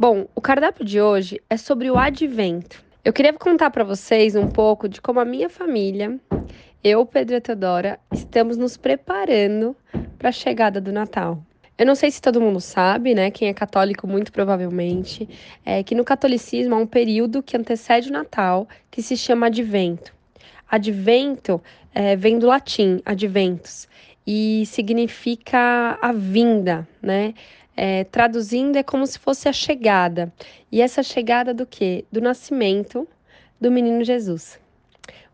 Bom, o cardápio de hoje é sobre o advento. Eu queria contar para vocês um pouco de como a minha família, eu, Pedro e Teodora, estamos nos preparando para a chegada do Natal. Eu não sei se todo mundo sabe, né? Quem é católico, muito provavelmente, é que no catolicismo há um período que antecede o Natal que se chama Advento. Advento é, vem do latim, adventus, e significa a vinda, né? É, traduzindo, é como se fosse a chegada. E essa chegada do quê? Do nascimento do menino Jesus.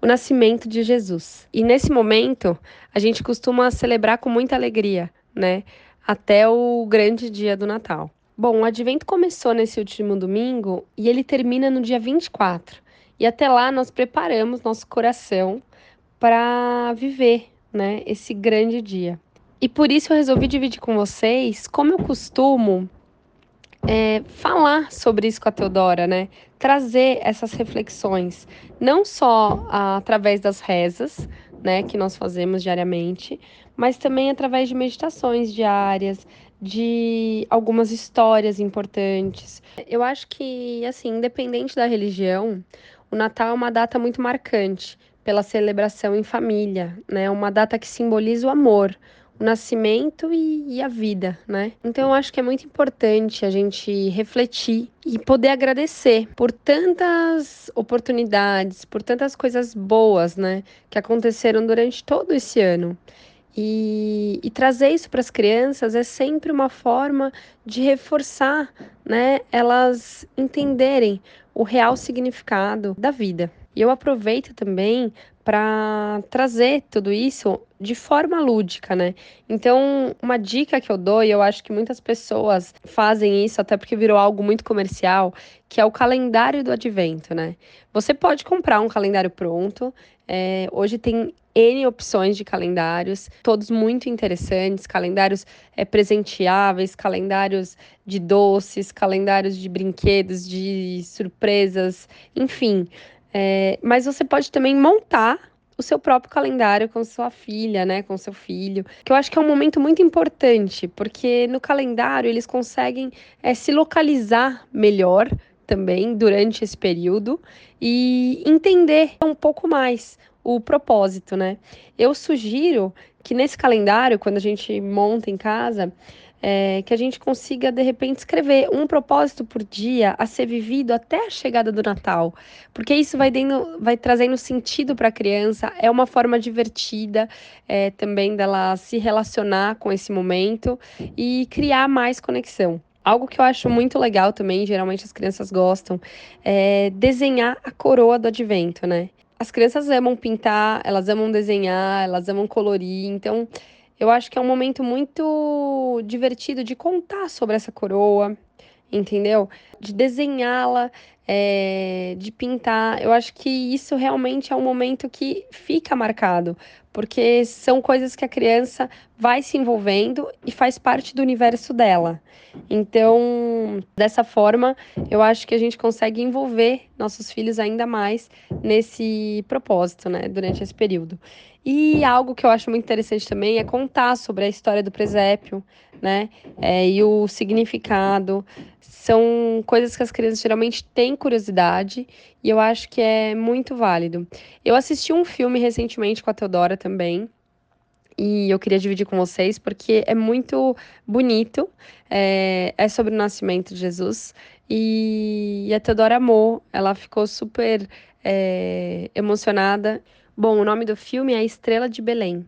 O nascimento de Jesus. E nesse momento, a gente costuma celebrar com muita alegria, né? Até o grande dia do Natal. Bom, o advento começou nesse último domingo e ele termina no dia 24. E até lá nós preparamos nosso coração para viver, né, esse grande dia. E por isso eu resolvi dividir com vocês como eu costumo é, falar sobre isso com a Teodora, né? Trazer essas reflexões, não só através das rezas, né, que nós fazemos diariamente, mas também através de meditações diárias, de algumas histórias importantes. Eu acho que, assim, independente da religião, o Natal é uma data muito marcante pela celebração em família, né? Uma data que simboliza o amor, o nascimento e, e, a vida, né? Então eu acho que é muito importante a gente refletir e poder agradecer por tantas oportunidades, por tantas coisas boas, né, que aconteceram durante todo esse ano. E, e trazer isso para as crianças é sempre uma forma de reforçar, né, elas entenderem o real significado da vida. E eu aproveito também para trazer tudo isso de forma lúdica, né? Então, uma dica que eu dou, e eu acho que muitas pessoas fazem isso, até porque virou algo muito comercial, que é o calendário do advento, né? Você pode comprar um calendário pronto. É, hoje tem N opções de calendários, todos muito interessantes, calendários é, presenteáveis, calendários de doces, calendários de brinquedos, de surpresas, enfim. É, mas você pode também montar o seu próprio calendário com sua filha, né, com seu filho, que eu acho que é um momento muito importante, porque no calendário eles conseguem é, se localizar melhor também durante esse período e entender um pouco mais o propósito, né? Eu sugiro que nesse calendário, quando a gente monta em casa, é, que a gente consiga, de repente, escrever um propósito por dia a ser vivido até a chegada do Natal, porque isso vai, dando, vai trazendo sentido para a criança, é uma forma divertida é, também dela se relacionar com esse momento e criar mais conexão. Algo que eu acho muito legal também, geralmente as crianças gostam, é desenhar a coroa do advento, né? As crianças amam pintar, elas amam desenhar, elas amam colorir, então eu acho que é um momento muito divertido de contar sobre essa coroa, entendeu? De desenhá-la, é, de pintar. Eu acho que isso realmente é um momento que fica marcado, porque são coisas que a criança vai se envolvendo e faz parte do universo dela. Então, dessa forma, eu acho que a gente consegue envolver nossos filhos ainda mais nesse propósito, né, durante esse período. E algo que eu acho muito interessante também é contar sobre a história do presépio, né? É, e o significado. São coisas que as crianças geralmente têm curiosidade e eu acho que é muito válido. Eu assisti um filme recentemente com a Teodora também, e eu queria dividir com vocês porque é muito bonito. É, é sobre o nascimento de Jesus e, a Teodora amou, ela ficou super é, emocionada. Bom, o nome do filme é Estrela de Belém.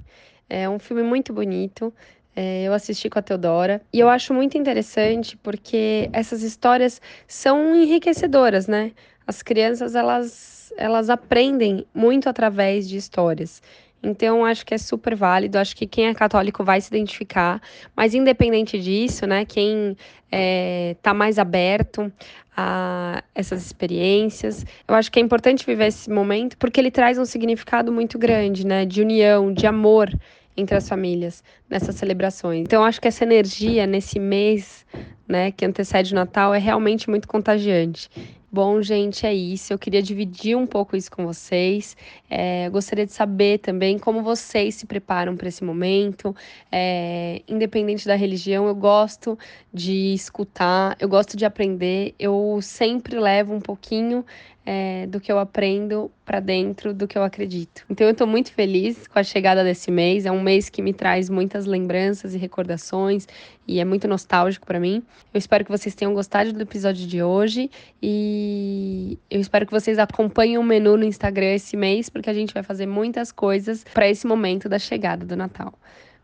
É um filme muito bonito. É, eu assisti com a Teodora e eu acho muito interessante porque essas histórias são enriquecedoras, né? As crianças elas elas aprendem muito através de histórias. Então, acho que é super válido. Acho que quem é católico vai se identificar. Mas, independente disso, né, quem está é, mais aberto a essas experiências, eu acho que é importante viver esse momento porque ele traz um significado muito grande, né, de união, de amor entre as famílias nessas celebrações. Então, acho que essa energia nesse mês, né, que antecede o Natal, é realmente muito contagiante. Bom, gente, é isso. Eu queria dividir um pouco isso com vocês. É, gostaria de saber também como vocês se preparam para esse momento. É, independente da religião, eu gosto de escutar, eu gosto de aprender. Eu sempre levo um pouquinho é, do que eu aprendo para dentro do que eu acredito. Então eu estou muito feliz com a chegada desse mês. É um mês que me traz muitas lembranças e recordações e é muito nostálgico para mim. Eu espero que vocês tenham gostado do episódio de hoje e eu espero que vocês acompanhem o menu no Instagram esse mês porque a gente vai fazer muitas coisas para esse momento da chegada do Natal.